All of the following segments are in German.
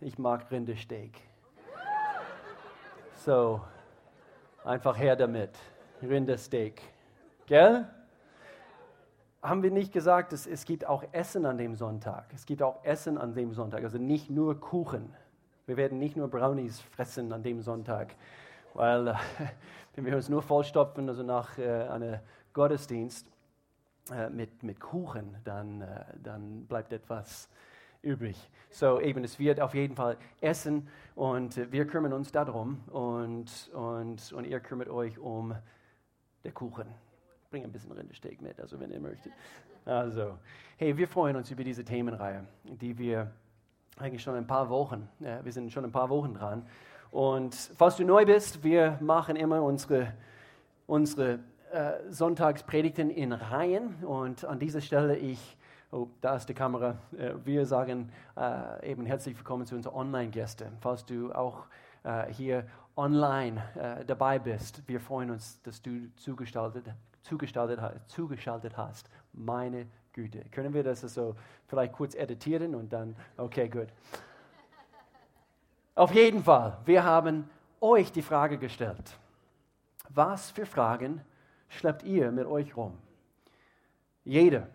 Ich mag Rindersteak. So, einfach her damit. Rindersteak. Gell? Haben wir nicht gesagt, es, es gibt auch Essen an dem Sonntag. Es gibt auch Essen an dem Sonntag, also nicht nur Kuchen. Wir werden nicht nur Brownies fressen an dem Sonntag, weil äh, wenn wir uns nur vollstopfen, also nach äh, einem Gottesdienst äh, mit, mit Kuchen, dann, äh, dann bleibt etwas übrig. So eben, es wird auf jeden Fall Essen und wir kümmern uns darum und, und, und ihr kümmert euch um den Kuchen. Bring ein bisschen Rindersteak mit, also wenn ihr möchtet. Also, hey, wir freuen uns über diese Themenreihe, die wir eigentlich schon ein paar Wochen, ja, wir sind schon ein paar Wochen dran. Und falls du neu bist, wir machen immer unsere, unsere äh, Sonntagspredigten in Reihen und an dieser Stelle ich Oh, da ist die Kamera. Äh, wir sagen äh, eben herzlich willkommen zu unseren Online-Gästen. Falls du auch äh, hier online äh, dabei bist, wir freuen uns, dass du zugestaltet, zugestaltet, zugeschaltet hast. Meine Güte. Können wir das so vielleicht kurz editieren und dann, okay, gut. Auf jeden Fall, wir haben euch die Frage gestellt. Was für Fragen schleppt ihr mit euch rum? Jeder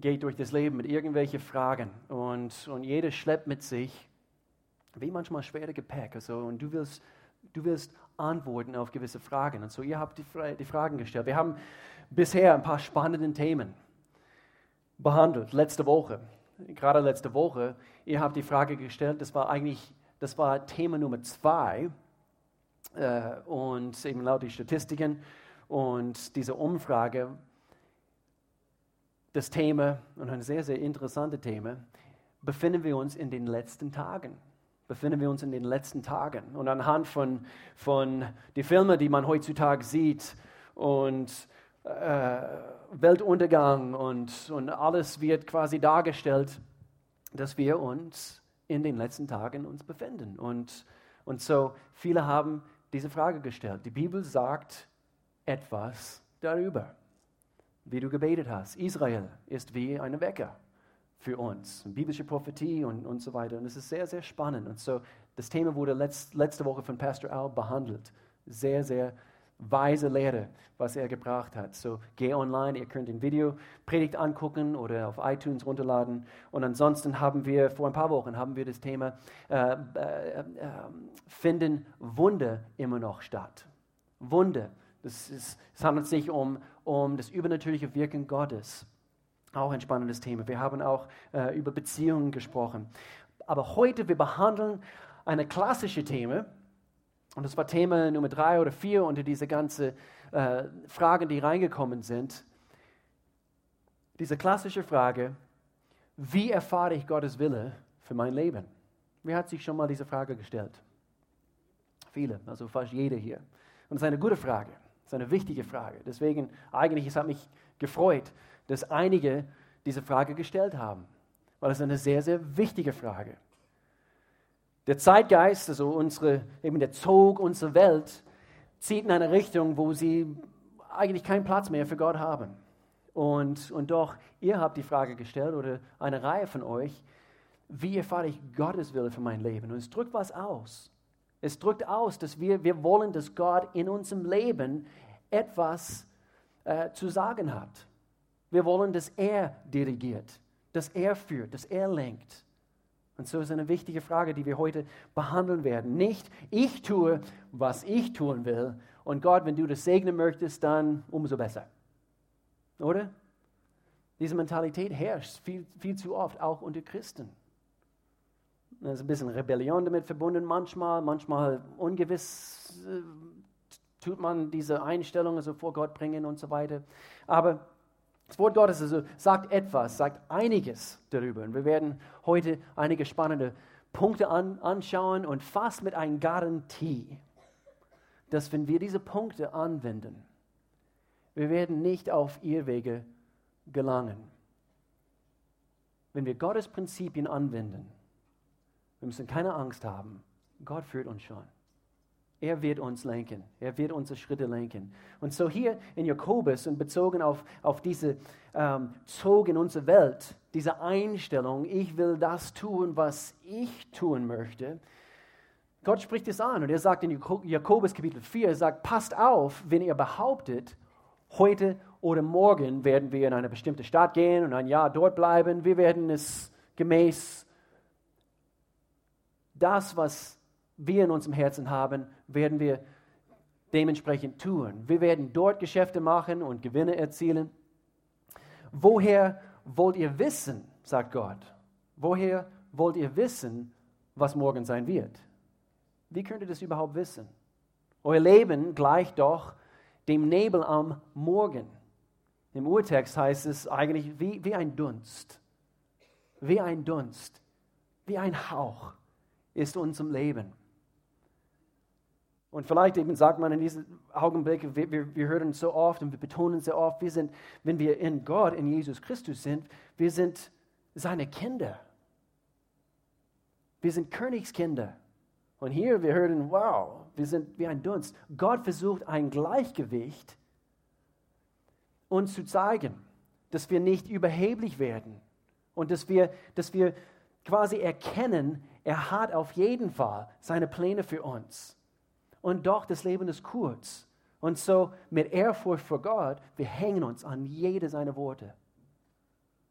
geht durch das Leben mit irgendwelchen Fragen und, und jeder schleppt mit sich, wie manchmal schwere Gepäck. Also, und du willst, du willst Antworten auf gewisse Fragen. Und so, ihr habt die, die Fragen gestellt. Wir haben bisher ein paar spannende Themen behandelt, letzte Woche. Gerade letzte Woche, ihr habt die Frage gestellt, das war eigentlich, das war Thema Nummer zwei. Äh, und eben laut die Statistiken und diese Umfrage das Thema, und ein sehr, sehr interessantes Thema, befinden wir uns in den letzten Tagen. Befinden wir uns in den letzten Tagen. Und anhand von, von den Filmen, die man heutzutage sieht, und äh, Weltuntergang und, und alles wird quasi dargestellt, dass wir uns in den letzten Tagen uns befinden. Und, und so viele haben diese Frage gestellt. Die Bibel sagt etwas darüber wie du gebetet hast. Israel ist wie ein Wecker für uns, biblische Prophetie und, und so weiter. Und es ist sehr, sehr spannend. Und so, das Thema wurde letzt, letzte Woche von Pastor Al behandelt. Sehr, sehr weise Lehre, was er gebracht hat. So, geh online, ihr könnt den Video Predigt angucken oder auf iTunes runterladen. Und ansonsten haben wir, vor ein paar Wochen, haben wir das Thema, äh, äh, äh, finden Wunder immer noch statt. Wunder. Das ist, es handelt sich um, um das übernatürliche Wirken Gottes. Auch ein spannendes Thema. Wir haben auch äh, über Beziehungen gesprochen. Aber heute, wir behandeln eine klassische Thema. Und das war Thema Nummer drei oder vier unter diese ganzen äh, Fragen, die reingekommen sind. Diese klassische Frage, wie erfahre ich Gottes Wille für mein Leben? Wer hat sich schon mal diese Frage gestellt? Viele, also fast jeder hier. Und es ist eine gute Frage. Das ist eine wichtige Frage. Deswegen, eigentlich, es hat mich gefreut, dass einige diese Frage gestellt haben, weil es eine sehr, sehr wichtige Frage. Der Zeitgeist, also unsere, eben der Zug unserer Welt, zieht in eine Richtung, wo sie eigentlich keinen Platz mehr für Gott haben. Und, und doch, ihr habt die Frage gestellt, oder eine Reihe von euch, wie erfahre ich Gottes Wille für mein Leben? Und es drückt was aus. Es drückt aus, dass wir, wir wollen, dass Gott in unserem Leben etwas äh, zu sagen hat. Wir wollen, dass er dirigiert, dass er führt, dass er lenkt. Und so ist eine wichtige Frage, die wir heute behandeln werden. Nicht, ich tue, was ich tun will. Und Gott, wenn du das segnen möchtest, dann umso besser. Oder? Diese Mentalität herrscht viel, viel zu oft, auch unter Christen. Da ist ein bisschen Rebellion damit verbunden manchmal, manchmal ungewiss äh, tut man diese Einstellungen so vor Gott bringen und so weiter. Aber das Wort Gottes also sagt etwas, sagt einiges darüber. Und wir werden heute einige spannende Punkte an, anschauen und fast mit einer Garantie, dass wenn wir diese Punkte anwenden, wir werden nicht auf Irrwege gelangen. Wenn wir Gottes Prinzipien anwenden, wir müssen keine Angst haben. Gott führt uns schon. Er wird uns lenken. Er wird unsere Schritte lenken. Und so hier in Jakobus und bezogen auf, auf diese ähm, Zug in unsere Welt, diese Einstellung, ich will das tun, was ich tun möchte, Gott spricht es an und er sagt in Jakobus Kapitel 4, er sagt, passt auf, wenn ihr behauptet, heute oder morgen werden wir in eine bestimmte Stadt gehen und ein Jahr dort bleiben. Wir werden es gemäß das, was wir in unserem Herzen haben, werden wir dementsprechend tun. Wir werden dort Geschäfte machen und Gewinne erzielen. Woher wollt ihr wissen, sagt Gott, woher wollt ihr wissen, was morgen sein wird? Wie könnt ihr das überhaupt wissen? Euer Leben gleicht doch dem Nebel am Morgen. Im Urtext heißt es eigentlich wie, wie ein Dunst. Wie ein Dunst, wie ein Hauch ist unserem Leben. Und vielleicht eben sagt man in diesem Augenblick, wir, wir, wir hören so oft und wir betonen sehr oft, wir sind, wenn wir in Gott, in Jesus Christus sind, wir sind seine Kinder. Wir sind Königskinder. Und hier wir hören, wow, wir sind wie ein Dunst. Gott versucht ein Gleichgewicht uns zu zeigen, dass wir nicht überheblich werden und dass wir, dass wir quasi erkennen, er hat auf jeden Fall seine Pläne für uns. Und doch, das Leben ist kurz. Und so mit Ehrfurcht vor Gott, wir hängen uns an jede seiner Worte.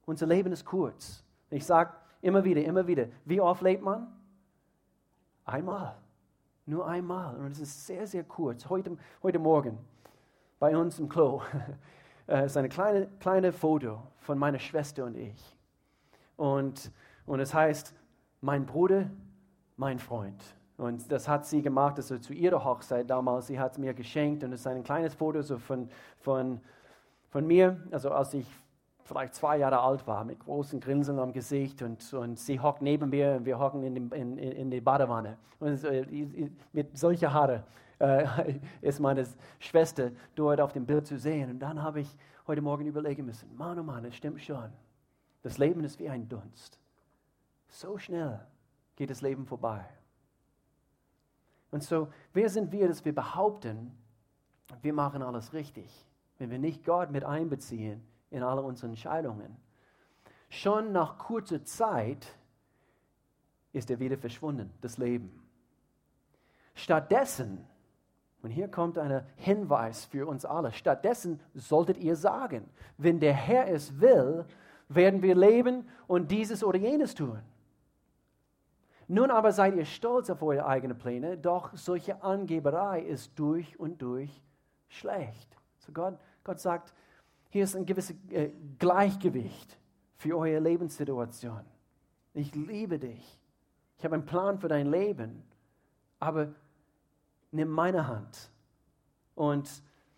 Unser Leben ist kurz. Ich sage immer wieder, immer wieder, wie oft lebt man? Einmal. Nur einmal. Und es ist sehr, sehr kurz. Heute, heute Morgen bei uns im Klo äh, ist eine kleine, kleine Foto von meiner Schwester und ich. Und, und es heißt, mein Bruder, mein Freund. Und das hat sie gemacht, also zu ihrer Hochzeit damals. Sie hat es mir geschenkt und es ist ein kleines Foto so von, von, von mir, also als ich vielleicht zwei Jahre alt war, mit großen Grinsen am Gesicht und, und sie hockt neben mir und wir hocken in, in, in die Badewanne. Und äh, mit solchen Haare äh, ist meine Schwester dort auf dem Bild zu sehen. Und dann habe ich heute Morgen überlegen müssen, Mann, oh Mann, es stimmt schon. Das Leben ist wie ein Dunst. So schnell geht das Leben vorbei. Und so, wer sind wir, dass wir behaupten, wir machen alles richtig, wenn wir nicht Gott mit einbeziehen in alle unsere Entscheidungen. Schon nach kurzer Zeit ist er wieder verschwunden, das Leben. Stattdessen, und hier kommt ein Hinweis für uns alle, stattdessen solltet ihr sagen, wenn der Herr es will, werden wir leben und dieses oder jenes tun. Nun aber seid ihr stolz auf eure eigenen Pläne, doch solche Angeberei ist durch und durch schlecht. So Gott, Gott sagt, hier ist ein gewisses äh, Gleichgewicht für eure Lebenssituation. Ich liebe dich. Ich habe einen Plan für dein Leben. Aber nimm meine Hand und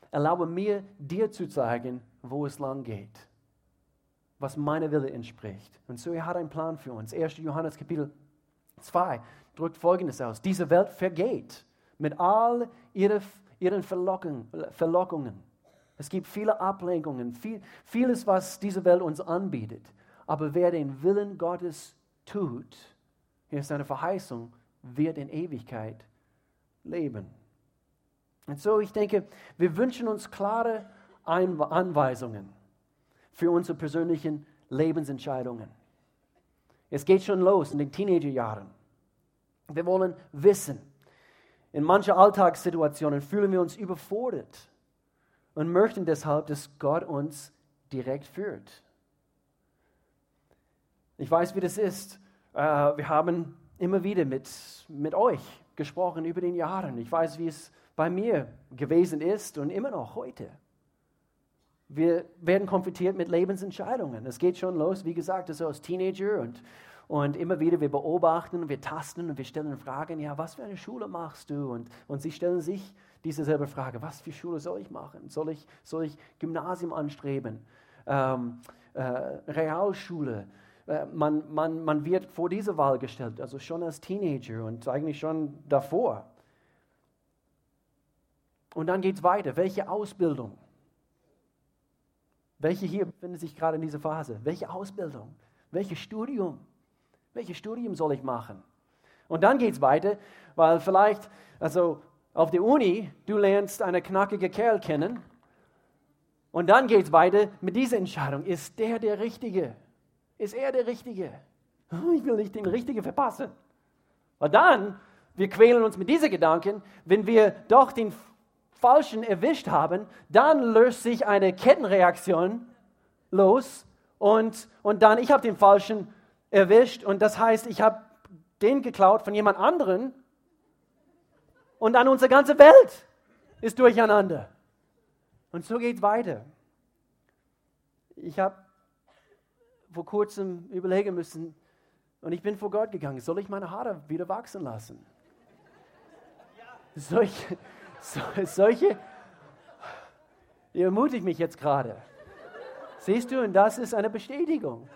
erlaube mir, dir zu zeigen, wo es lang geht. Was meiner Wille entspricht. Und so, er hat einen Plan für uns. 1. Johannes Kapitel 2 drückt Folgendes aus. Diese Welt vergeht mit all ihren Verlockungen. Es gibt viele Ablenkungen, viel, vieles, was diese Welt uns anbietet. Aber wer den Willen Gottes tut, hier ist eine Verheißung, wird in Ewigkeit leben. Und so, ich denke, wir wünschen uns klare Anweisungen für unsere persönlichen Lebensentscheidungen. Es geht schon los in den Teenagerjahren. Wir wollen wissen. In manchen Alltagssituationen fühlen wir uns überfordert und möchten deshalb, dass Gott uns direkt führt. Ich weiß, wie das ist. Äh, wir haben immer wieder mit, mit euch gesprochen über den Jahren. Ich weiß, wie es bei mir gewesen ist und immer noch heute. Wir werden konfrontiert mit Lebensentscheidungen. Es geht schon los, wie gesagt, also als Teenager und, und immer wieder wir beobachten und wir tasten und wir stellen Fragen, ja, was für eine Schule machst du? Und, und sie stellen sich diese selbe Frage, was für Schule soll ich machen? Soll ich, soll ich Gymnasium anstreben? Ähm, äh, Realschule? Äh, man, man, man wird vor diese Wahl gestellt, also schon als Teenager und eigentlich schon davor. Und dann geht es weiter. Welche Ausbildung? Welche hier befindet sich gerade in dieser Phase? Welche Ausbildung? Welches Studium? Welches Studium soll ich machen? Und dann geht es weiter, weil vielleicht, also auf der Uni, du lernst einen knackigen Kerl kennen und dann geht es weiter mit dieser Entscheidung. Ist der der Richtige? Ist er der Richtige? Ich will nicht den Richtigen verpassen. Und dann, wir quälen uns mit diesen Gedanken, wenn wir doch den Falschen erwischt haben, dann löst sich eine Kettenreaktion los und, und dann, ich habe den Falschen erwischt und das heißt, ich habe den geklaut von jemand anderen und dann unsere ganze Welt ist durcheinander. Und so geht es weiter. Ich habe vor kurzem überlegen müssen und ich bin vor Gott gegangen, soll ich meine Haare wieder wachsen lassen? Solche, so, solche, ihr ermutigt mich jetzt gerade. Siehst du, und das ist eine Bestätigung.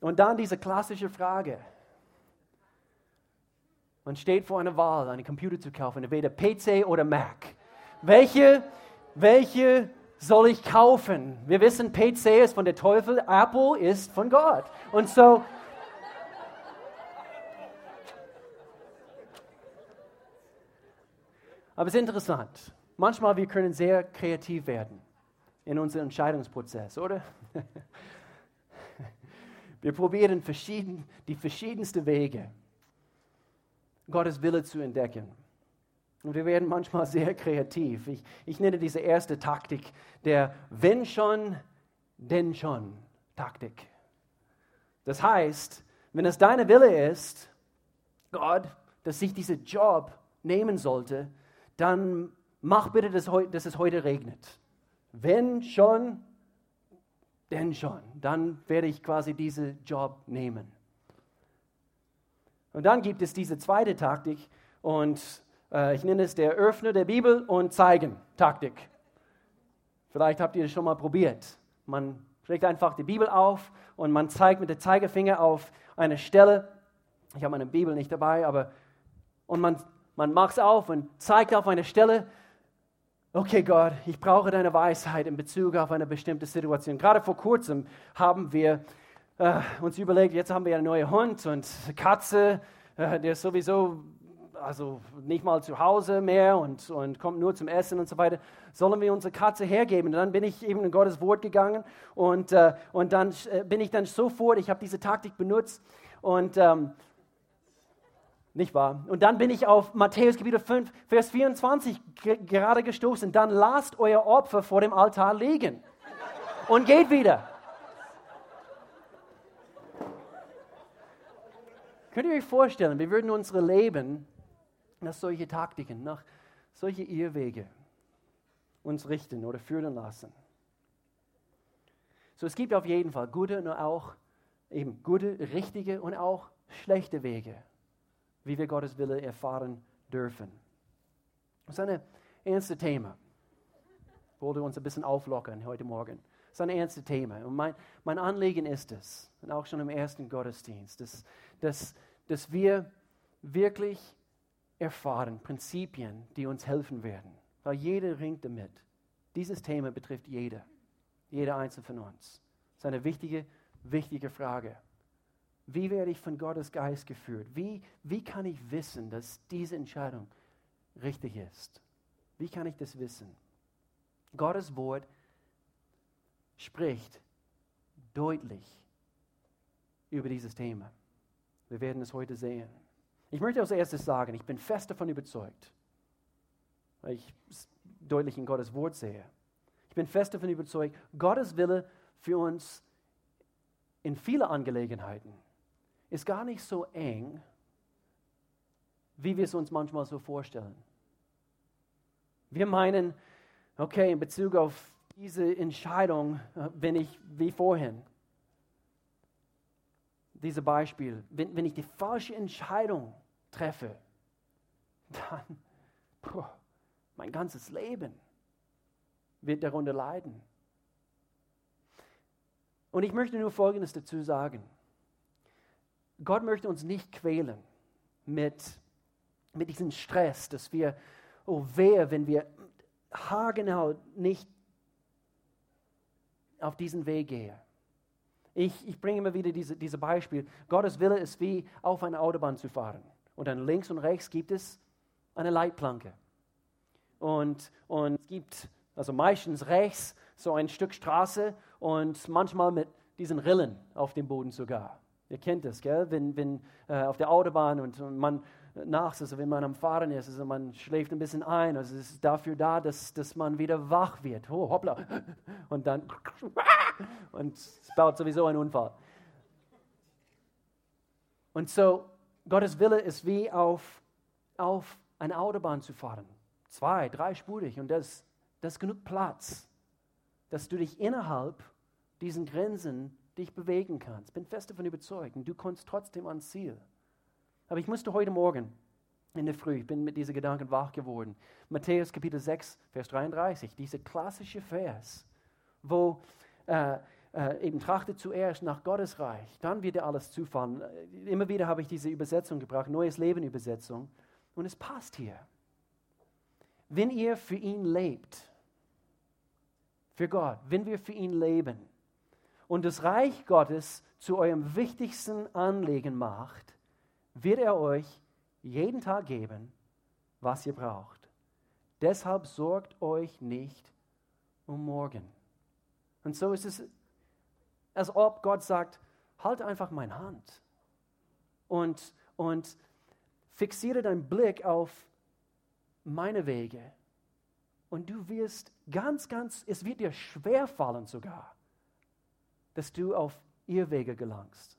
Und dann diese klassische Frage. Man steht vor einer Wahl, einen Computer zu kaufen, entweder PC oder Mac. Welche, welche soll ich kaufen? Wir wissen, PC ist von der Teufel, Apple ist von Gott. Und so, aber es ist interessant. Manchmal wir können sehr kreativ werden in unserem Entscheidungsprozess, oder? Wir probieren verschieden, die verschiedensten Wege, Gottes Wille zu entdecken. Und wir werden manchmal sehr kreativ. Ich, ich nenne diese erste Taktik der Wenn schon, denn schon Taktik. Das heißt, wenn es deine Wille ist, Gott, dass ich diesen Job nehmen sollte, dann mach bitte, dass, dass es heute regnet. Wenn schon, denn schon. Dann werde ich quasi diesen Job nehmen. Und dann gibt es diese zweite Taktik und äh, ich nenne es der Öffner der Bibel und Zeigen Taktik. Vielleicht habt ihr das schon mal probiert. Man schlägt einfach die Bibel auf und man zeigt mit dem Zeigefinger auf eine Stelle. Ich habe meine Bibel nicht dabei, aber und man, man macht es auf und zeigt auf eine Stelle okay Gott, ich brauche deine Weisheit in Bezug auf eine bestimmte Situation. Gerade vor kurzem haben wir äh, uns überlegt, jetzt haben wir einen neuen Hund und Katze, äh, der ist sowieso also nicht mal zu Hause mehr und, und kommt nur zum Essen und so weiter. Sollen wir unsere Katze hergeben? Und dann bin ich eben in Gottes Wort gegangen und, äh, und dann äh, bin ich dann sofort, ich habe diese Taktik benutzt und ähm, nicht wahr? Und dann bin ich auf Matthäus Kapitel 5, Vers 24 gerade gestoßen. Dann lasst euer Opfer vor dem Altar liegen und geht wieder. Könnt ihr euch vorstellen, wir würden unsere Leben nach solche Taktiken, nach solche Irrwege uns richten oder führen lassen? So, es gibt auf jeden Fall gute und auch eben gute, richtige und auch schlechte Wege wie wir Gottes Wille erfahren dürfen. Das ist ein ernstes Thema. Ich wollte uns ein bisschen auflockern heute Morgen. Das ist ein ernstes Thema. Und mein, mein Anliegen ist es, und auch schon im ersten Gottesdienst, dass, dass, dass wir wirklich erfahren Prinzipien, die uns helfen werden. Weil jeder ringt damit. Dieses Thema betrifft jeder. Jeder Einzelne von uns. Das ist eine wichtige, wichtige Frage. Wie werde ich von Gottes Geist geführt? Wie, wie kann ich wissen, dass diese Entscheidung richtig ist? Wie kann ich das wissen? Gottes Wort spricht deutlich über dieses Thema. Wir werden es heute sehen. Ich möchte als erstes sagen, ich bin fest davon überzeugt, weil ich es deutlich in Gottes Wort sehe. Ich bin fest davon überzeugt, Gottes Wille für uns in vielen Angelegenheiten ist gar nicht so eng, wie wir es uns manchmal so vorstellen. Wir meinen, okay, in Bezug auf diese Entscheidung äh, bin ich wie vorhin. Dieses Beispiel, wenn, wenn ich die falsche Entscheidung treffe, dann puh, mein ganzes Leben wird darunter leiden. Und ich möchte nur Folgendes dazu sagen. Gott möchte uns nicht quälen mit, mit diesem Stress, dass wir, oh wehe, wenn wir haargenau nicht auf diesen Weg gehen. Ich, ich bringe immer wieder diese, diese Beispiel. Gottes Wille ist wie auf einer Autobahn zu fahren. Und dann links und rechts gibt es eine Leitplanke. Und, und es gibt also meistens rechts so ein Stück Straße und manchmal mit diesen Rillen auf dem Boden sogar. Ihr kennt das, gell? wenn, wenn äh, auf der Autobahn und, und man nachts, also wenn man am Fahren ist, also man schläft ein bisschen ein, also es ist dafür da, dass, dass man wieder wach wird. Oh, hoppla. Und dann und es baut sowieso einen Unfall. Und so, Gottes Wille ist wie auf, auf eine Autobahn zu fahren. Zwei, dreispurig und das, das ist genug Platz, dass du dich innerhalb diesen Grenzen dich bewegen kannst. Bin fest davon überzeugt und du kommst trotzdem ans Ziel. Aber ich musste heute Morgen in der Früh, ich bin mit diesen Gedanken wach geworden. Matthäus Kapitel 6, Vers 33, dieser klassische Vers, wo äh, äh, eben trachtet zuerst nach Gottes Reich, dann wird dir alles zufallen. Immer wieder habe ich diese Übersetzung gebracht, Neues Leben Übersetzung, und es passt hier. Wenn ihr für ihn lebt, für Gott, wenn wir für ihn leben und das Reich Gottes zu eurem wichtigsten Anliegen macht, wird er euch jeden Tag geben, was ihr braucht. Deshalb sorgt euch nicht um morgen. Und so ist es, als ob Gott sagt, halt einfach meine Hand und, und fixiere deinen Blick auf meine Wege. Und du wirst ganz, ganz, es wird dir schwer fallen sogar, dass du auf ihr Wege gelangst.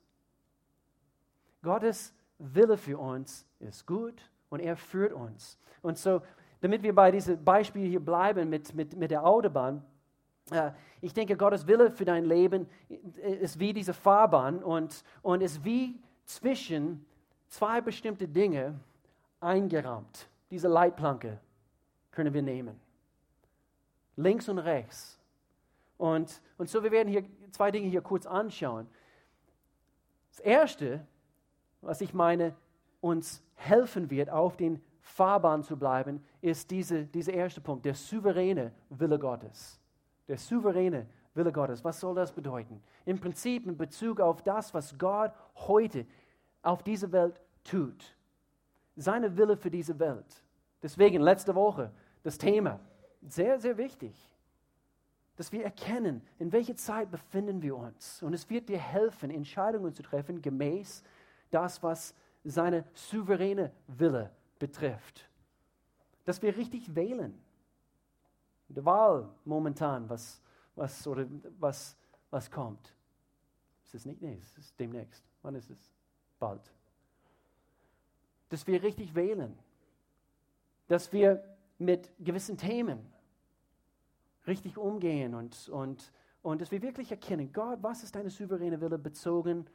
Gottes Wille für uns ist gut und er führt uns. Und so, damit wir bei diesem Beispiel hier bleiben mit, mit, mit der Autobahn, äh, ich denke, Gottes Wille für dein Leben ist wie diese Fahrbahn und, und ist wie zwischen zwei bestimmte Dinge eingerahmt. Diese Leitplanke können wir nehmen. Links und rechts. Und, und so, wir werden hier zwei Dinge hier kurz anschauen. Das erste was ich meine, uns helfen wird, auf den Fahrbahn zu bleiben, ist diese, dieser erste Punkt, der souveräne Wille Gottes. Der souveräne Wille Gottes. Was soll das bedeuten? Im Prinzip in Bezug auf das, was Gott heute auf dieser Welt tut. Seine Wille für diese Welt. Deswegen letzte Woche das Thema, sehr, sehr wichtig, dass wir erkennen, in welcher Zeit befinden wir uns. Und es wird dir helfen, Entscheidungen zu treffen gemäß das, was seine souveräne Wille betrifft. Dass wir richtig wählen. Die Wahl momentan, was, was, oder was, was kommt. Es ist nicht nächstes, es ist demnächst. Wann ist es? Bald. Dass wir richtig wählen. Dass wir mit gewissen Themen richtig umgehen und, und, und dass wir wirklich erkennen, Gott, was ist deine souveräne Wille bezogen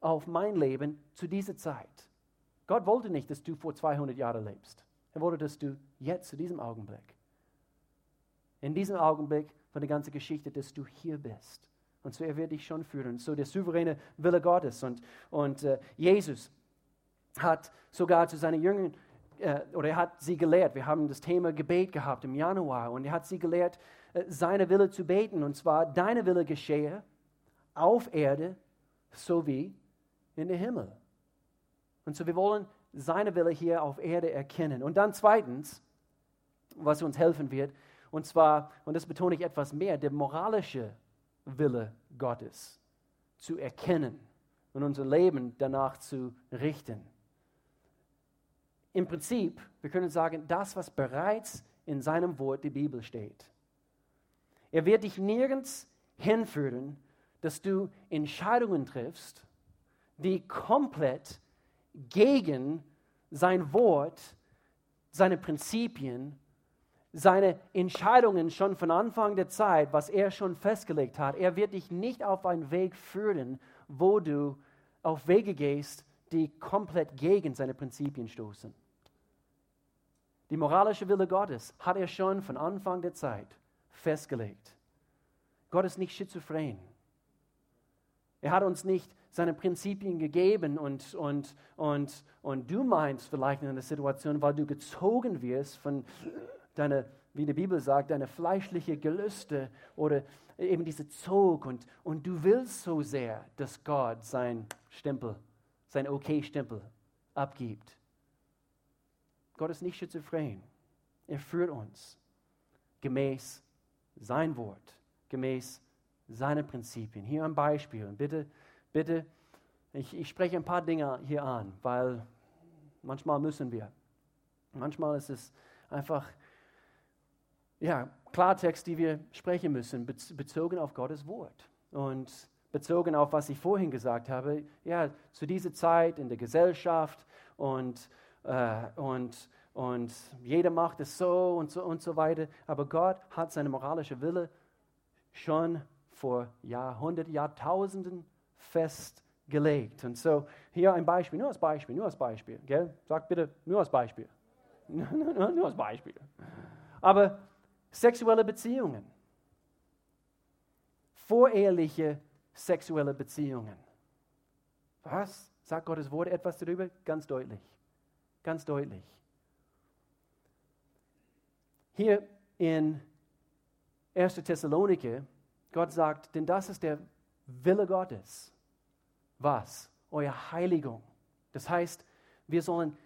auf mein Leben zu dieser Zeit. Gott wollte nicht, dass du vor 200 Jahren lebst. Er wollte, dass du jetzt, zu diesem Augenblick, in diesem Augenblick von der ganzen Geschichte, dass du hier bist. Und so er wird dich schon führen. So der souveräne Wille Gottes. Und, und äh, Jesus hat sogar zu seinen Jüngern, äh, oder er hat sie gelehrt, wir haben das Thema Gebet gehabt im Januar, und er hat sie gelehrt, äh, seine Wille zu beten. Und zwar, deine Wille geschehe auf Erde, so wie in den Himmel. Und so wir wollen seine Wille hier auf Erde erkennen. Und dann zweitens, was uns helfen wird, und zwar, und das betone ich etwas mehr, der moralische Wille Gottes zu erkennen und unser Leben danach zu richten. Im Prinzip, wir können sagen, das, was bereits in seinem Wort, die Bibel steht. Er wird dich nirgends hinführen, dass du Entscheidungen triffst, die komplett gegen sein Wort, seine Prinzipien, seine Entscheidungen schon von Anfang der Zeit, was er schon festgelegt hat. Er wird dich nicht auf einen Weg führen, wo du auf Wege gehst, die komplett gegen seine Prinzipien stoßen. Die moralische Wille Gottes hat er schon von Anfang der Zeit festgelegt. Gott ist nicht schizophren. Er hat uns nicht seine Prinzipien gegeben und, und, und, und du meinst vielleicht in einer Situation, weil du gezogen wirst von deiner, wie die Bibel sagt, deine fleischliche Gelüste oder eben diese Zog und, und du willst so sehr, dass Gott sein Stempel, sein Okay-Stempel abgibt. Gott ist nicht schizophren. Er führt uns gemäß sein Wort, gemäß seinen Prinzipien. Hier ein Beispiel. bitte, bitte, ich, ich spreche ein paar Dinge hier an, weil manchmal müssen wir. Manchmal ist es einfach, ja, Klartext, die wir sprechen müssen, bezogen auf Gottes Wort. Und bezogen auf, was ich vorhin gesagt habe, ja, zu dieser Zeit in der Gesellschaft und, äh, und, und jeder macht es so und so und so weiter. Aber Gott hat seine moralische Wille schon vor Jahrhunderten, Jahrtausenden festgelegt. Und so hier ein Beispiel, nur als Beispiel, nur als Beispiel. Gell? Sag bitte nur als Beispiel. nur als Beispiel. Aber sexuelle Beziehungen, voreheliche sexuelle Beziehungen. Was? Sagt Gottes Wort etwas darüber? Ganz deutlich. Ganz deutlich. Hier in 1. Thessalonike, Gott sagt, denn das ist der Wille Gottes. Was? Eure Heiligung. Das heißt, wir sollen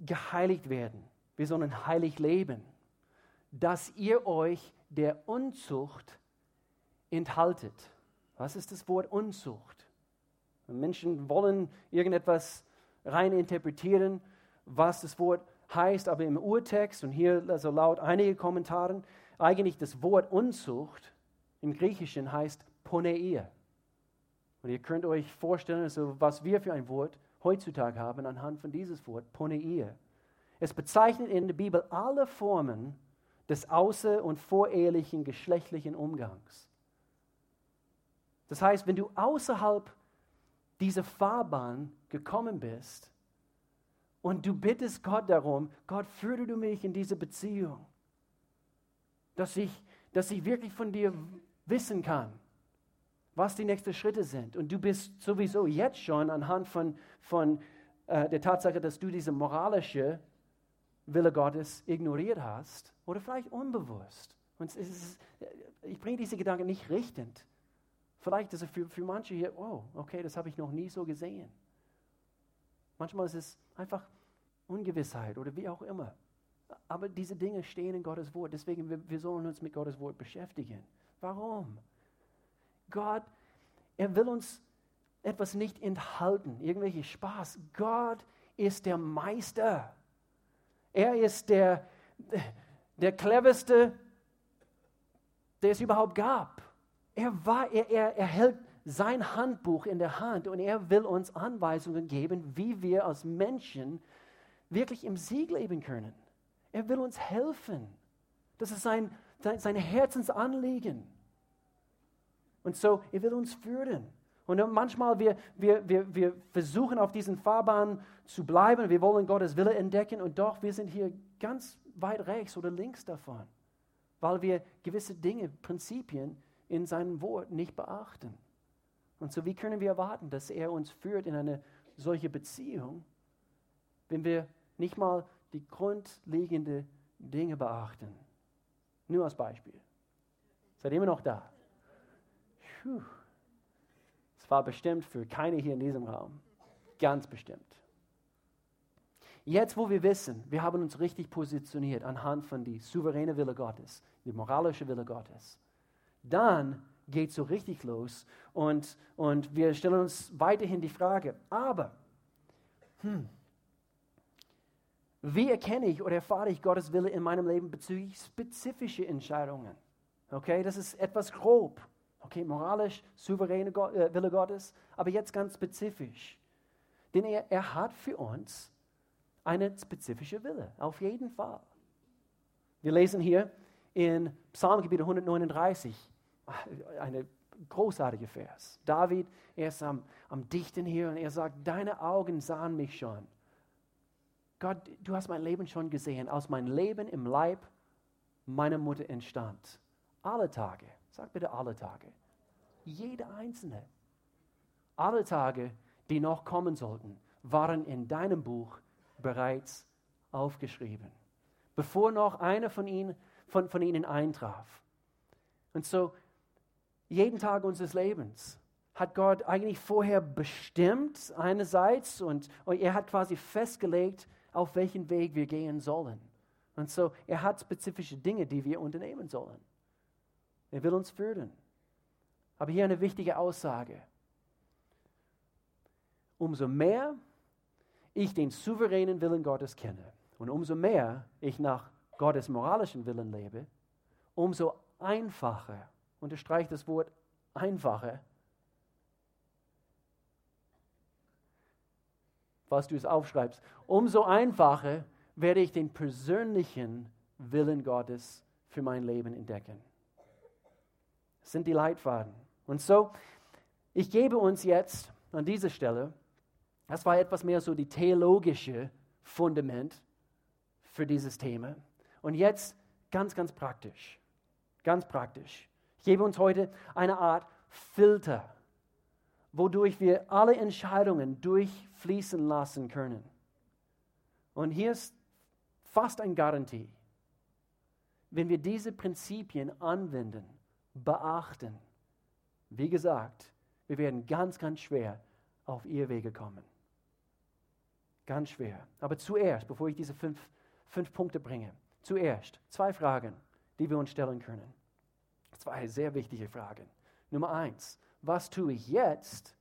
geheiligt werden. Wir sollen heilig leben. Dass ihr euch der Unzucht enthaltet. Was ist das Wort Unzucht? Menschen wollen irgendetwas rein interpretieren, was das Wort heißt, aber im Urtext und hier also laut einige Kommentaren, eigentlich das Wort Unzucht im Griechischen heißt Poneia. Und ihr könnt euch vorstellen, also was wir für ein Wort heutzutage haben anhand von dieses Wort Poneia. Es bezeichnet in der Bibel alle Formen des außer- und vorehelichen geschlechtlichen Umgangs. Das heißt, wenn du außerhalb dieser Fahrbahn gekommen bist und du bittest Gott darum, Gott, führe du mich in diese Beziehung, dass ich, dass ich wirklich von dir wissen kann, was die nächsten Schritte sind. Und du bist sowieso jetzt schon anhand von, von äh, der Tatsache, dass du diese moralische Wille Gottes ignoriert hast oder vielleicht unbewusst. Und ist, ich bringe diese Gedanken nicht richtend. Vielleicht ist es für, für manche hier, oh, okay, das habe ich noch nie so gesehen. Manchmal ist es einfach Ungewissheit oder wie auch immer. Aber diese Dinge stehen in Gottes Wort. Deswegen, wir, wir sollen uns mit Gottes Wort beschäftigen. Warum? Gott, er will uns etwas nicht enthalten, irgendwelche Spaß. Gott ist der Meister. Er ist der, der cleverste, der es überhaupt gab. Er, war, er, er, er hält sein Handbuch in der Hand und er will uns Anweisungen geben, wie wir als Menschen wirklich im Sieg leben können. Er will uns helfen. Das ist sein, sein Herzensanliegen. Und so, er will uns führen. Und manchmal wir, wir, wir, wir versuchen auf diesen Fahrbahn zu bleiben, wir wollen Gottes Wille entdecken und doch, wir sind hier ganz weit rechts oder links davon, weil wir gewisse Dinge, Prinzipien in seinem Wort nicht beachten. Und so, wie können wir erwarten, dass er uns führt in eine solche Beziehung, wenn wir nicht mal die grundlegenden Dinge beachten? Nur als Beispiel. Seid immer noch da? Puh. Es war bestimmt für keine hier in diesem Raum. Ganz bestimmt. Jetzt, wo wir wissen, wir haben uns richtig positioniert anhand von die souveräne Wille Gottes, die moralische Wille Gottes, dann geht so richtig los und, und wir stellen uns weiterhin die Frage, aber hm, wie erkenne ich oder erfahre ich Gottes Wille in meinem Leben bezüglich spezifischer Entscheidungen? Okay, das ist etwas grob. Okay, moralisch, souveräne Gott, äh, Wille Gottes, aber jetzt ganz spezifisch. Denn er, er hat für uns eine spezifische Wille, auf jeden Fall. Wir lesen hier in Psalmgebiet 139, eine großartige Vers. David, er ist am, am Dichten hier und er sagt, deine Augen sahen mich schon. Gott, du hast mein Leben schon gesehen, aus meinem Leben im Leib meiner Mutter entstand. Alle Tage, sag bitte alle Tage. Jede einzelne. Alle Tage, die noch kommen sollten, waren in deinem Buch bereits aufgeschrieben, bevor noch einer von ihnen, von, von ihnen eintraf. Und so jeden Tag unseres Lebens hat Gott eigentlich vorher bestimmt einerseits und, und er hat quasi festgelegt, auf welchen Weg wir gehen sollen. Und so, er hat spezifische Dinge, die wir unternehmen sollen. Er will uns führen. Aber hier eine wichtige Aussage. Umso mehr ich den souveränen Willen Gottes kenne und umso mehr ich nach Gottes moralischen Willen lebe, umso einfacher, unterstreicht das Wort einfacher, was du es aufschreibst, umso einfacher werde ich den persönlichen Willen Gottes für mein Leben entdecken. Das sind die Leitfaden. Und so, ich gebe uns jetzt an dieser Stelle, das war etwas mehr so die theologische Fundament für dieses Thema. Und jetzt ganz, ganz praktisch. Ganz praktisch. Ich gebe uns heute eine Art Filter, wodurch wir alle Entscheidungen durchfließen lassen können. Und hier ist fast eine Garantie. Wenn wir diese Prinzipien anwenden, beachten, wie gesagt, wir werden ganz, ganz schwer auf ihr Wege kommen. Ganz schwer. Aber zuerst, bevor ich diese fünf, fünf Punkte bringe, zuerst zwei Fragen, die wir uns stellen können. Zwei sehr wichtige Fragen. Nummer eins, was tue ich jetzt,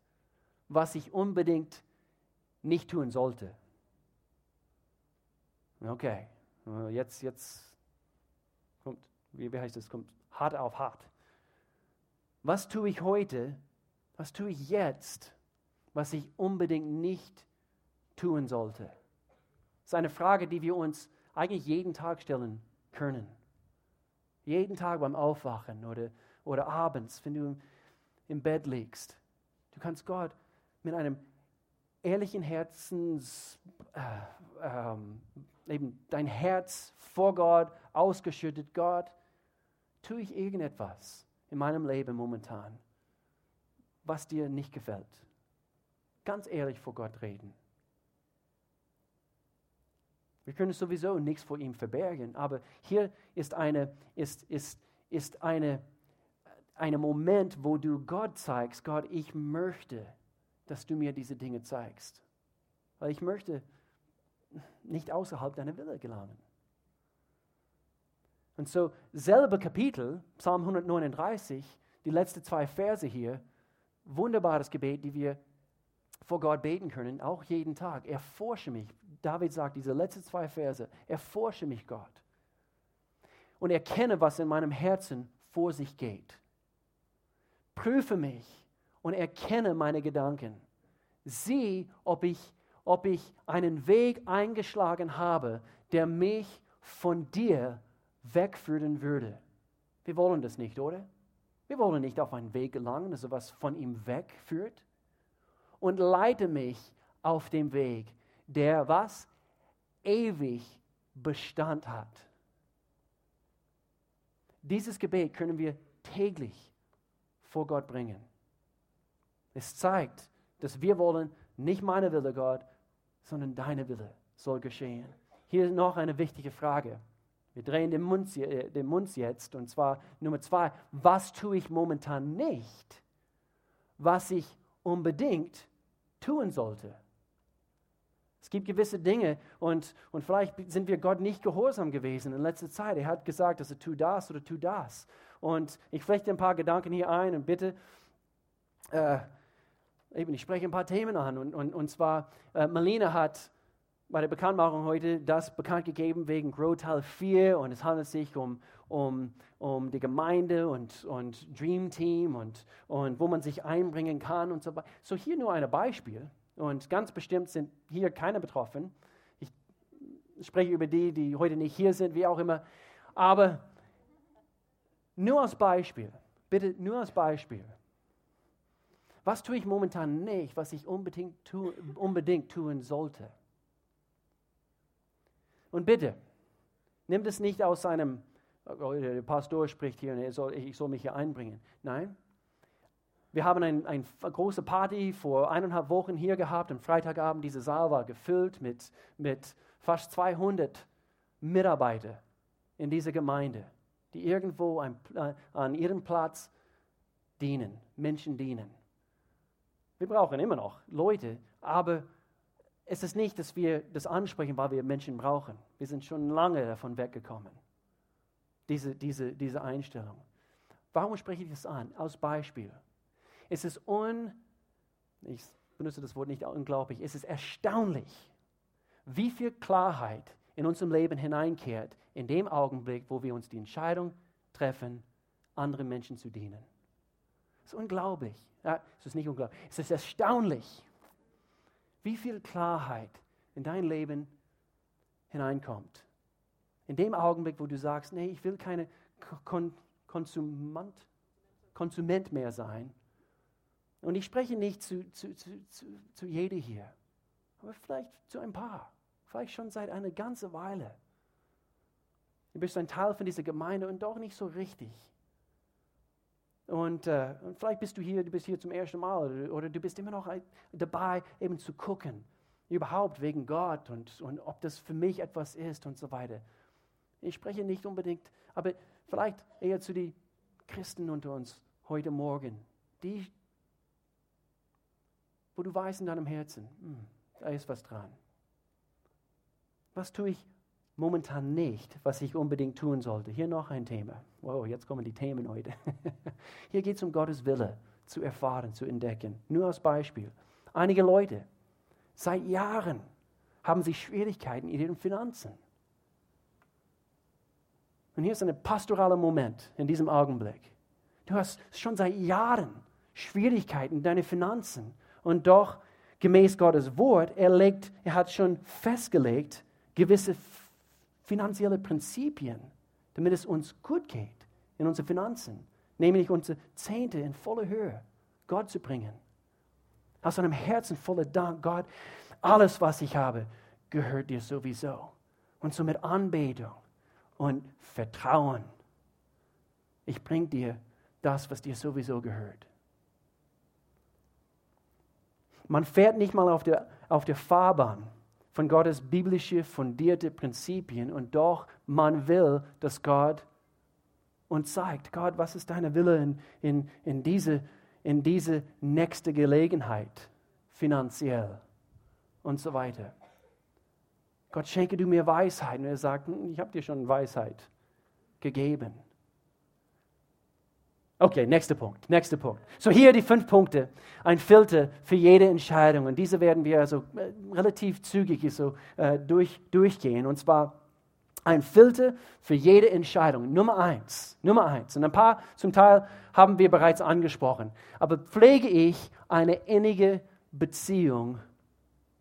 was ich unbedingt nicht tun sollte? Okay, jetzt, jetzt kommt, wie, wie heißt das, kommt hart auf hart. Was tue ich heute, was tue ich jetzt, was ich unbedingt nicht tun sollte? Das ist eine Frage, die wir uns eigentlich jeden Tag stellen können. Jeden Tag beim Aufwachen oder, oder abends, wenn du im Bett liegst. Du kannst Gott mit einem ehrlichen Herzens, äh, ähm, eben dein Herz vor Gott ausgeschüttet, Gott, tue ich irgendetwas in meinem Leben momentan, was dir nicht gefällt. Ganz ehrlich vor Gott reden. Wir können sowieso nichts vor ihm verbergen, aber hier ist eine, ist, ist, ist eine, eine Moment, wo du Gott zeigst, Gott, ich möchte, dass du mir diese Dinge zeigst. Weil ich möchte nicht außerhalb deiner Wille gelangen. Und so, selbe Kapitel, Psalm 139, die letzten zwei Verse hier, wunderbares Gebet, die wir vor Gott beten können, auch jeden Tag. Erforsche mich. David sagt diese letzten zwei Verse, erforsche mich, Gott. Und erkenne, was in meinem Herzen vor sich geht. Prüfe mich und erkenne meine Gedanken. Sieh, ob ich, ob ich einen Weg eingeschlagen habe, der mich von dir wegführen würde. Wir wollen das nicht, oder? Wir wollen nicht auf einen Weg gelangen, also was von ihm wegführt und leite mich auf dem Weg, der was? Ewig Bestand hat. Dieses Gebet können wir täglich vor Gott bringen. Es zeigt, dass wir wollen, nicht meine Wille, Gott, sondern deine Wille soll geschehen. Hier noch eine wichtige Frage. Wir drehen den Mund, äh, den Mund jetzt, und zwar Nummer zwei. Was tue ich momentan nicht, was ich unbedingt tun sollte. Es gibt gewisse Dinge und, und vielleicht sind wir Gott nicht gehorsam gewesen in letzter Zeit. Er hat gesagt, dass er tu das oder tu das. Und ich flechte ein paar Gedanken hier ein und bitte, äh, eben, ich spreche ein paar Themen an. Und, und, und zwar, äh, Melina hat bei der Bekanntmachung heute das bekannt gegeben wegen Grow Teil 4 und es handelt sich um, um, um die Gemeinde und, und Dream Team und, und wo man sich einbringen kann und so weiter. So hier nur ein Beispiel und ganz bestimmt sind hier keine betroffen. Ich spreche über die, die heute nicht hier sind, wie auch immer. Aber nur als Beispiel, bitte nur als Beispiel. Was tue ich momentan nicht, was ich unbedingt, tu, unbedingt tun sollte? Und bitte, nimm das nicht aus seinem, oh, der Pastor spricht hier, ich soll, ich soll mich hier einbringen. Nein, wir haben eine ein große Party vor eineinhalb Wochen hier gehabt. Am Freitagabend, dieser Saal war gefüllt mit, mit fast 200 Mitarbeitern in dieser Gemeinde, die irgendwo ein, äh, an ihrem Platz dienen, Menschen dienen. Wir brauchen immer noch Leute, aber es ist nicht, dass wir das ansprechen, weil wir Menschen brauchen. Wir sind schon lange davon weggekommen, diese, diese, diese Einstellung. Warum spreche ich das an? Aus Beispiel. Es ist un, ich benutze das Wort nicht unglaublich, es ist erstaunlich, wie viel Klarheit in unserem Leben hineinkehrt, in dem Augenblick, wo wir uns die Entscheidung treffen, anderen Menschen zu dienen. Es ist unglaublich. Ja, es ist nicht unglaublich. Es ist erstaunlich, wie viel Klarheit in dein Leben hineinkommt. In dem Augenblick, wo du sagst, nee, ich will keine Kon Konsument, Konsument mehr sein. Und ich spreche nicht zu, zu, zu, zu, zu jeder hier, aber vielleicht zu ein paar, vielleicht schon seit einer ganzen Weile. Du bist ein Teil von dieser Gemeinde und doch nicht so richtig. Und, äh, und, vielleicht bist du hier, du bist hier zum ersten Mal oder, oder, du bist immer noch dabei, eben zu gucken, überhaupt wegen Gott und, und ob das für mich etwas ist und so weiter. Ich spreche nicht unbedingt, aber vielleicht eher zu den Christen unter uns heute Morgen, die, wo du weißt in deinem Herzen, hm, da ist was dran. Was tue ich momentan nicht, was ich unbedingt tun sollte. Hier noch ein Thema. Wow, jetzt kommen die Themen heute. Hier geht es um Gottes Wille zu erfahren, zu entdecken. Nur als Beispiel. Einige Leute seit Jahren haben sie Schwierigkeiten in ihren Finanzen. Und hier ist ein pastoraler Moment in diesem Augenblick. Du hast schon seit Jahren Schwierigkeiten in deinen Finanzen. Und doch, gemäß Gottes Wort, er, legt, er hat schon festgelegt, gewisse finanzielle Prinzipien, damit es uns gut geht in unseren Finanzen, nämlich unsere Zehnte in voller Höhe Gott zu bringen. Aus einem Herzen voller Dank, Gott, alles, was ich habe, gehört dir sowieso. Und so mit Anbetung und Vertrauen. Ich bringe dir das, was dir sowieso gehört. Man fährt nicht mal auf der, auf der Fahrbahn von Gottes biblische fundierte Prinzipien und doch man will, dass Gott uns zeigt, Gott, was ist deine Wille in, in, in, diese, in diese nächste Gelegenheit, finanziell und so weiter. Gott, schenke du mir Weisheit. Und er sagt, hm, ich habe dir schon Weisheit gegeben. Okay, nächster Punkt, nächster Punkt. So hier die fünf Punkte, ein Filter für jede Entscheidung. Und diese werden wir also äh, relativ zügig so äh, durch, durchgehen. Und zwar ein Filter für jede Entscheidung. Nummer eins, Nummer eins. Und ein paar zum Teil haben wir bereits angesprochen. Aber pflege ich eine innige Beziehung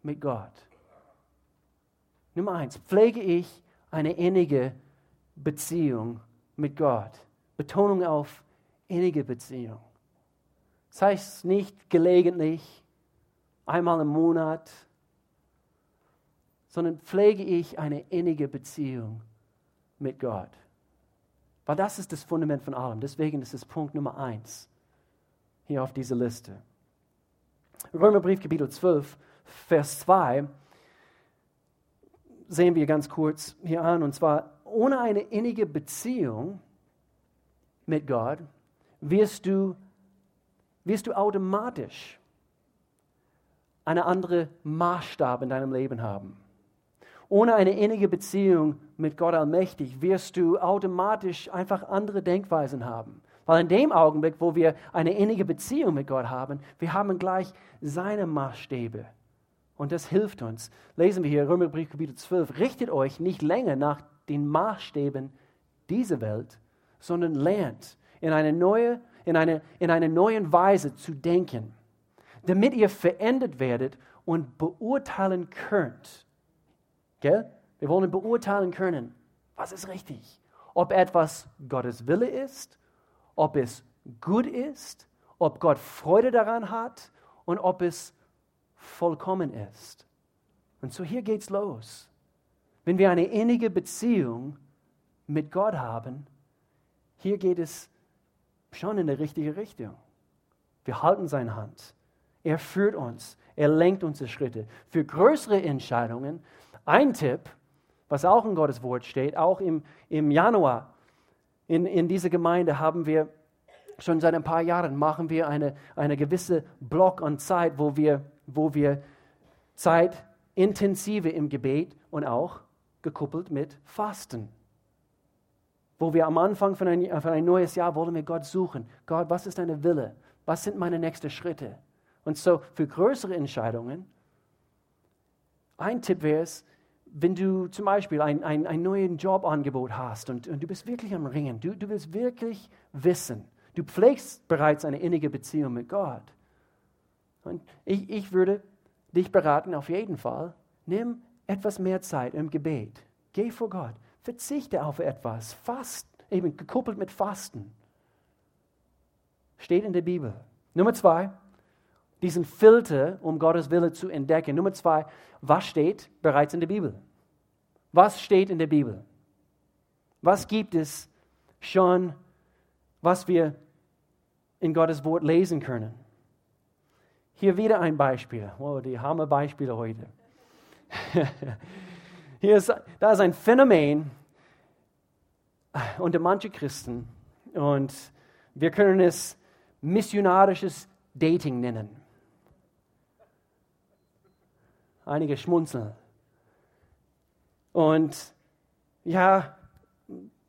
mit Gott? Nummer eins, pflege ich eine innige Beziehung mit Gott? Betonung auf innige Beziehung. Das heißt nicht gelegentlich, einmal im Monat, sondern pflege ich eine innige Beziehung mit Gott. Weil das ist das Fundament von allem. Deswegen ist es Punkt Nummer eins hier auf dieser Liste. Römerbrief Kapitel 12, Vers 2 sehen wir ganz kurz hier an. Und zwar, ohne eine innige Beziehung mit Gott wirst du, wirst du automatisch eine andere Maßstab in deinem Leben haben. Ohne eine innige Beziehung mit Gott allmächtig wirst du automatisch einfach andere Denkweisen haben. Weil in dem Augenblick, wo wir eine innige Beziehung mit Gott haben, wir haben gleich seine Maßstäbe. Und das hilft uns. Lesen wir hier Römerbrief Kapitel 12. Richtet euch nicht länger nach den Maßstäben dieser Welt, sondern lernt in eine neue, in eine, in eine neuen Weise zu denken, damit ihr verändert werdet und beurteilen könnt. Gell? Wir wollen beurteilen können, was ist richtig. Ob etwas Gottes Wille ist, ob es gut ist, ob Gott Freude daran hat und ob es vollkommen ist. Und so hier geht's los. Wenn wir eine innige Beziehung mit Gott haben, hier geht es schon in die richtige Richtung. Wir halten seine Hand. Er führt uns. Er lenkt unsere Schritte. Für größere Entscheidungen, ein Tipp, was auch in Gottes Wort steht, auch im, im Januar in, in dieser Gemeinde haben wir schon seit ein paar Jahren machen wir eine, eine gewisse Block an Zeit, wo wir, wo wir Zeit intensive im Gebet und auch gekoppelt mit Fasten. Wo wir am Anfang von ein, von ein neues Jahr wollen wir Gott suchen. Gott, was ist deine Wille? Was sind meine nächsten Schritte? Und so für größere Entscheidungen, ein Tipp wäre es, wenn du zum Beispiel ein, ein, ein neues Jobangebot hast und, und du bist wirklich am Ringen, du, du willst wirklich wissen, du pflegst bereits eine innige Beziehung mit Gott. Und ich, ich würde dich beraten, auf jeden Fall, nimm etwas mehr Zeit im Gebet. Geh vor Gott. Verzichte auf etwas. Fast, eben gekoppelt mit Fasten. Steht in der Bibel. Nummer zwei, diesen Filter, um Gottes Wille zu entdecken. Nummer zwei, was steht bereits in der Bibel? Was steht in der Bibel? Was gibt es schon, was wir in Gottes Wort lesen können? Hier wieder ein Beispiel. Wow, die Hammer-Beispiele heute. Hier ist, da ist ein Phänomen unter manchen Christen und wir können es missionarisches Dating nennen. Einige schmunzeln. Und ja,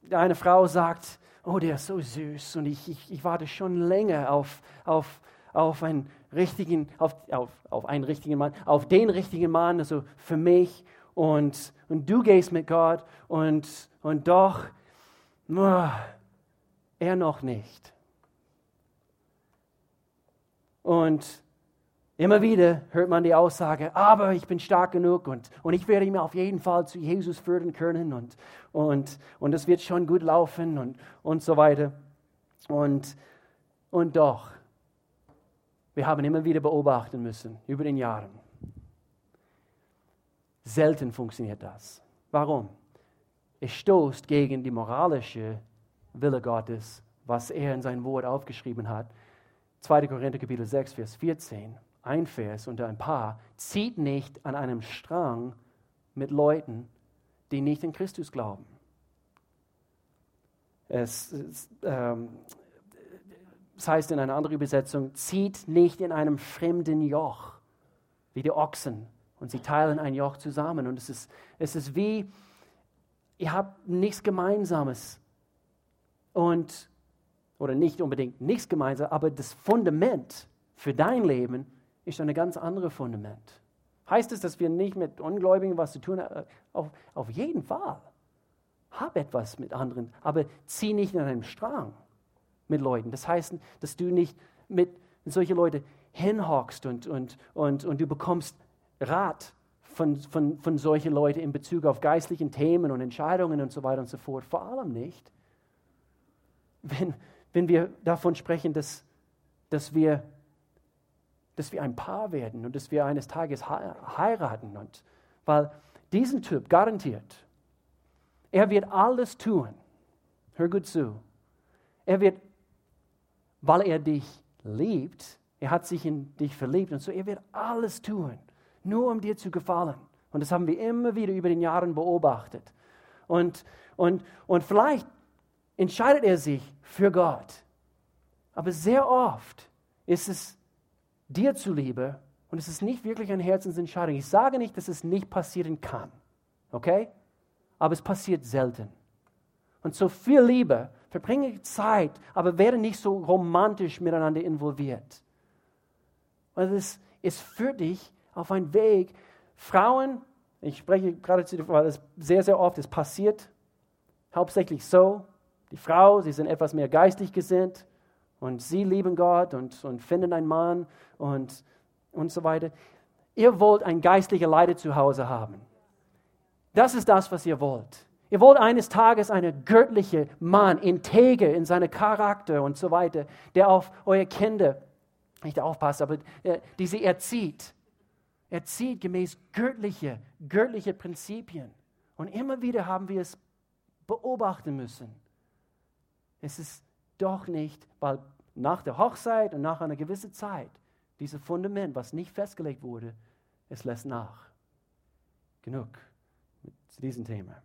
eine Frau sagt, oh, der ist so süß und ich, ich, ich warte schon länger auf, auf, auf einen richtigen, auf, auf, auf einen richtigen Mann, auf den richtigen Mann, also für mich. Und, und du gehst mit Gott und, und doch, er noch nicht. Und immer wieder hört man die Aussage, aber ich bin stark genug und, und ich werde ihn auf jeden Fall zu Jesus führen können und, und, und es wird schon gut laufen und, und so weiter. Und, und doch, wir haben immer wieder beobachten müssen über den Jahren. Selten funktioniert das. Warum? Es stoßt gegen die moralische Wille Gottes, was er in sein Wort aufgeschrieben hat. 2. Korinther Kapitel 6, Vers 14, ein Vers unter ein paar, zieht nicht an einem Strang mit Leuten, die nicht in Christus glauben. Es, es ähm, das heißt in einer anderen Übersetzung, zieht nicht in einem fremden Joch, wie die Ochsen. Und sie teilen ein Joch zusammen. Und es ist, es ist wie, ihr habt nichts Gemeinsames. Und, oder nicht unbedingt nichts Gemeinsames, aber das Fundament für dein Leben ist ein ganz anderes Fundament. Heißt es, dass wir nicht mit Ungläubigen was zu tun haben? Auf, auf jeden Fall. Hab etwas mit anderen, aber zieh nicht in einem Strang mit Leuten. Das heißt, dass du nicht mit solchen Leuten hinhockst und, und, und, und du bekommst Rat von, von, von solchen Leuten in Bezug auf geistlichen Themen und Entscheidungen und so weiter und so fort. Vor allem nicht, wenn, wenn wir davon sprechen, dass, dass, wir, dass wir ein Paar werden und dass wir eines Tages heiraten. Und, weil diesen Typ garantiert, er wird alles tun. Hör gut zu. Er wird weil er dich liebt. Er hat sich in dich verliebt und so, er wird alles tun, nur um dir zu gefallen. Und das haben wir immer wieder über den Jahren beobachtet. Und, und, und vielleicht entscheidet er sich für Gott. Aber sehr oft ist es dir zuliebe und es ist nicht wirklich eine Herzensentscheidung. Ich sage nicht, dass es nicht passieren kann. Okay? Aber es passiert selten. Und so viel Liebe Verbringe Zeit, aber werde nicht so romantisch miteinander involviert. Weil es, es führt dich auf einen Weg. Frauen, ich spreche gerade zu dir, weil es sehr, sehr oft, es passiert hauptsächlich so. Die Frau, sie sind etwas mehr geistig gesinnt und sie lieben Gott und, und finden einen Mann und, und so weiter. Ihr wollt ein geistlicher Leiter zu Hause haben. Das ist das, was ihr wollt. Ihr wollt eines Tages einen göttlichen Mann, integer in seinem Charakter und so weiter, der auf eure Kinder nicht aufpasst, aber äh, die sie erzieht. Erzieht gemäß göttliche, göttliche Prinzipien. Und immer wieder haben wir es beobachten müssen. Es ist doch nicht, weil nach der Hochzeit und nach einer gewissen Zeit, dieses Fundament, was nicht festgelegt wurde, es lässt nach. Genug mit diesem Thema.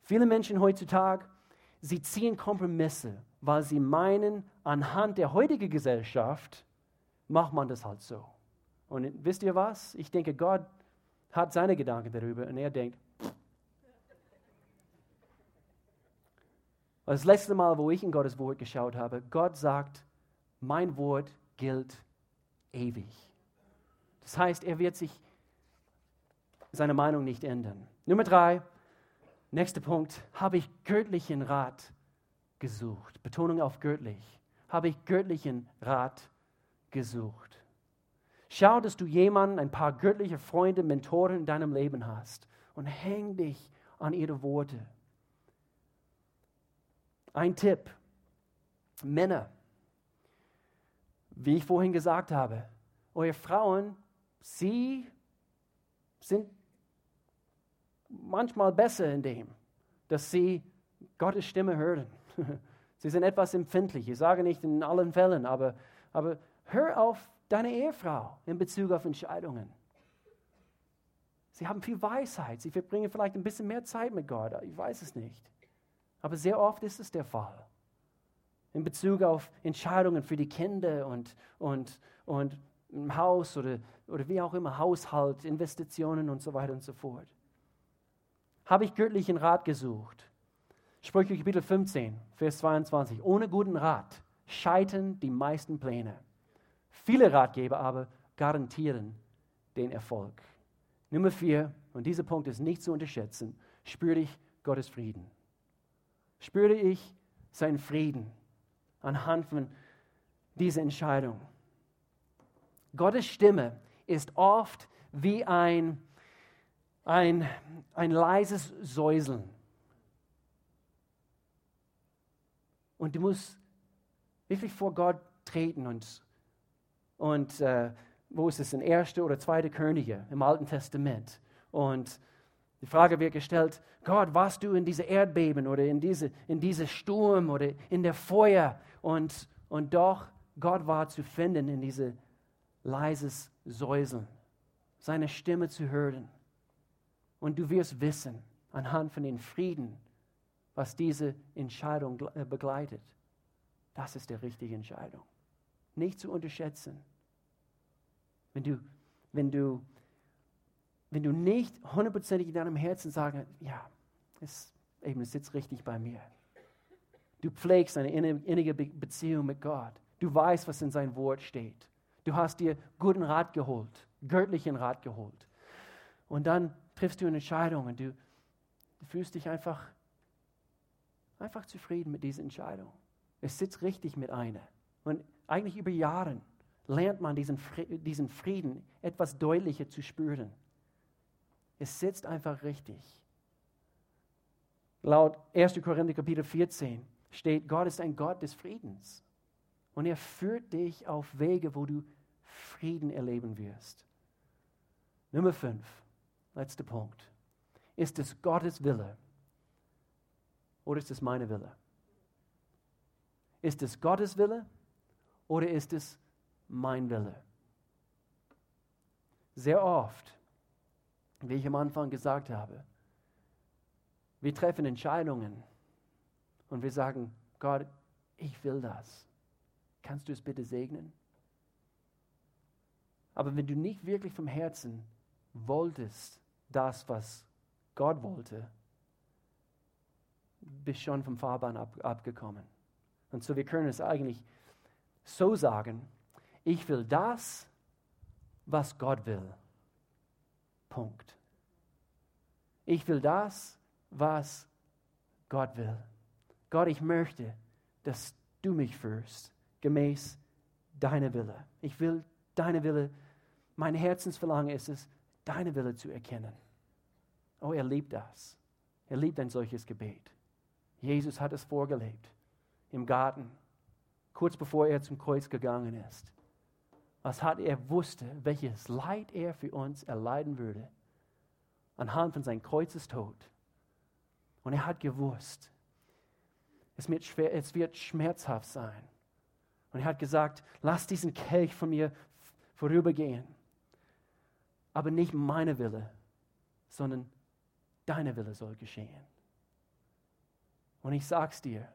Viele Menschen heutzutage, sie ziehen Kompromisse, weil sie meinen, anhand der heutigen Gesellschaft macht man das halt so. Und wisst ihr was? Ich denke, Gott hat seine Gedanken darüber und er denkt, das letzte Mal, wo ich in Gottes Wort geschaut habe, Gott sagt, mein Wort gilt ewig. Das heißt, er wird sich seine Meinung nicht ändern. Nummer drei, nächster Punkt, habe ich göttlichen Rat gesucht. Betonung auf göttlich. Habe ich göttlichen Rat gesucht. Schau, dass du jemanden, ein paar göttliche Freunde, Mentoren in deinem Leben hast und häng dich an ihre Worte. Ein Tipp, Männer, wie ich vorhin gesagt habe, eure Frauen, sie sind manchmal besser in dem, dass sie Gottes Stimme hören. sie sind etwas empfindlich. Ich sage nicht in allen Fällen, aber, aber hör auf deine Ehefrau in Bezug auf Entscheidungen. Sie haben viel Weisheit. Sie verbringen vielleicht ein bisschen mehr Zeit mit Gott. Ich weiß es nicht. Aber sehr oft ist es der Fall. In Bezug auf Entscheidungen für die Kinder und, und, und im Haus oder, oder wie auch immer, Haushalt, Investitionen und so weiter und so fort habe ich göttlichen Rat gesucht. Sprüche Kapitel 15, Vers 22. Ohne guten Rat scheitern die meisten Pläne. Viele Ratgeber aber garantieren den Erfolg. Nummer vier, und dieser Punkt ist nicht zu unterschätzen, spüre ich Gottes Frieden. Spüre ich seinen Frieden anhand von dieser Entscheidung. Gottes Stimme ist oft wie ein ein, ein leises Säuseln. Und du musst wirklich vor Gott treten und, und äh, wo ist es, in erste oder zweite Könige im Alten Testament. Und die Frage wird gestellt, Gott, warst du in diese Erdbeben oder in diese, in diese Sturm oder in der Feuer? Und, und doch, Gott war zu finden in diese leises Säuseln, seine Stimme zu hören. Und du wirst wissen, anhand von den Frieden, was diese Entscheidung äh, begleitet. Das ist die richtige Entscheidung. Nicht zu unterschätzen. Wenn du, wenn du, wenn du nicht hundertprozentig in deinem Herzen sagst, ja, es, eben, es sitzt richtig bei mir. Du pflegst eine innige Beziehung mit Gott. Du weißt, was in sein Wort steht. Du hast dir guten Rat geholt, göttlichen Rat geholt. Und dann triffst du eine Entscheidung und du, du fühlst dich einfach, einfach zufrieden mit dieser Entscheidung. Es sitzt richtig mit einer. Und eigentlich über Jahre lernt man diesen, diesen Frieden etwas deutlicher zu spüren. Es sitzt einfach richtig. Laut 1. Korinther Kapitel 14 steht, Gott ist ein Gott des Friedens. Und er führt dich auf Wege, wo du Frieden erleben wirst. Nummer 5. Letzter Punkt. Ist es Gottes Wille oder ist es meine Wille? Ist es Gottes Wille oder ist es mein Wille? Sehr oft, wie ich am Anfang gesagt habe, wir treffen Entscheidungen und wir sagen, Gott, ich will das. Kannst du es bitte segnen? Aber wenn du nicht wirklich vom Herzen wolltest, das, was Gott wollte, bist schon vom Fahrbahn ab, abgekommen. Und so, wir können es eigentlich so sagen, ich will das, was Gott will. Punkt. Ich will das, was Gott will. Gott, ich möchte, dass du mich führst, gemäß deiner Wille. Ich will deine Wille, mein Herzensverlangen ist es, deine Wille zu erkennen. Oh, er liebt das. Er liebt ein solches Gebet. Jesus hat es vorgelebt im Garten, kurz bevor er zum Kreuz gegangen ist. Was hat er wusste, welches Leid er für uns erleiden würde, anhand von seinem Kreuzestod. Und er hat gewusst, es wird, schwer, es wird schmerzhaft sein. Und er hat gesagt, lass diesen Kelch von mir vorübergehen. Aber nicht meine Wille, sondern deine Wille soll geschehen. Und ich sag's dir,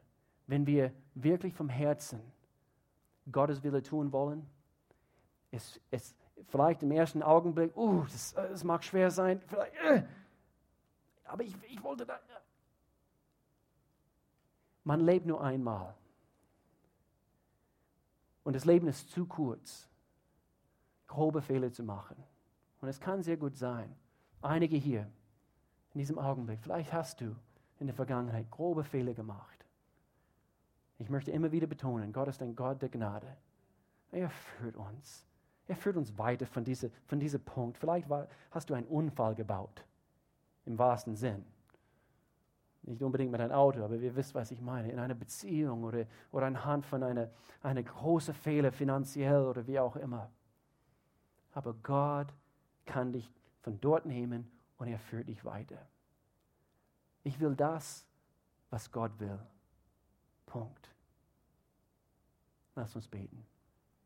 wenn wir wirklich vom Herzen Gottes Wille tun wollen, es, es vielleicht im ersten Augenblick, uh, das, das mag schwer sein, äh, aber ich, ich wollte da. Äh. Man lebt nur einmal. Und das Leben ist zu kurz, grobe Fehler zu machen. Und es kann sehr gut sein, einige hier in diesem Augenblick, vielleicht hast du in der Vergangenheit grobe Fehler gemacht. Ich möchte immer wieder betonen, Gott ist ein Gott der Gnade. Er führt uns. Er führt uns weiter von, diese, von diesem Punkt. Vielleicht war, hast du einen Unfall gebaut, im wahrsten Sinn. Nicht unbedingt mit einem Auto, aber ihr wisst, was ich meine. In einer Beziehung oder, oder anhand von einer, einer großen Fehler finanziell oder wie auch immer. Aber Gott kann dich von dort nehmen und er führt dich weiter. Ich will das, was Gott will. Punkt. Lass uns beten.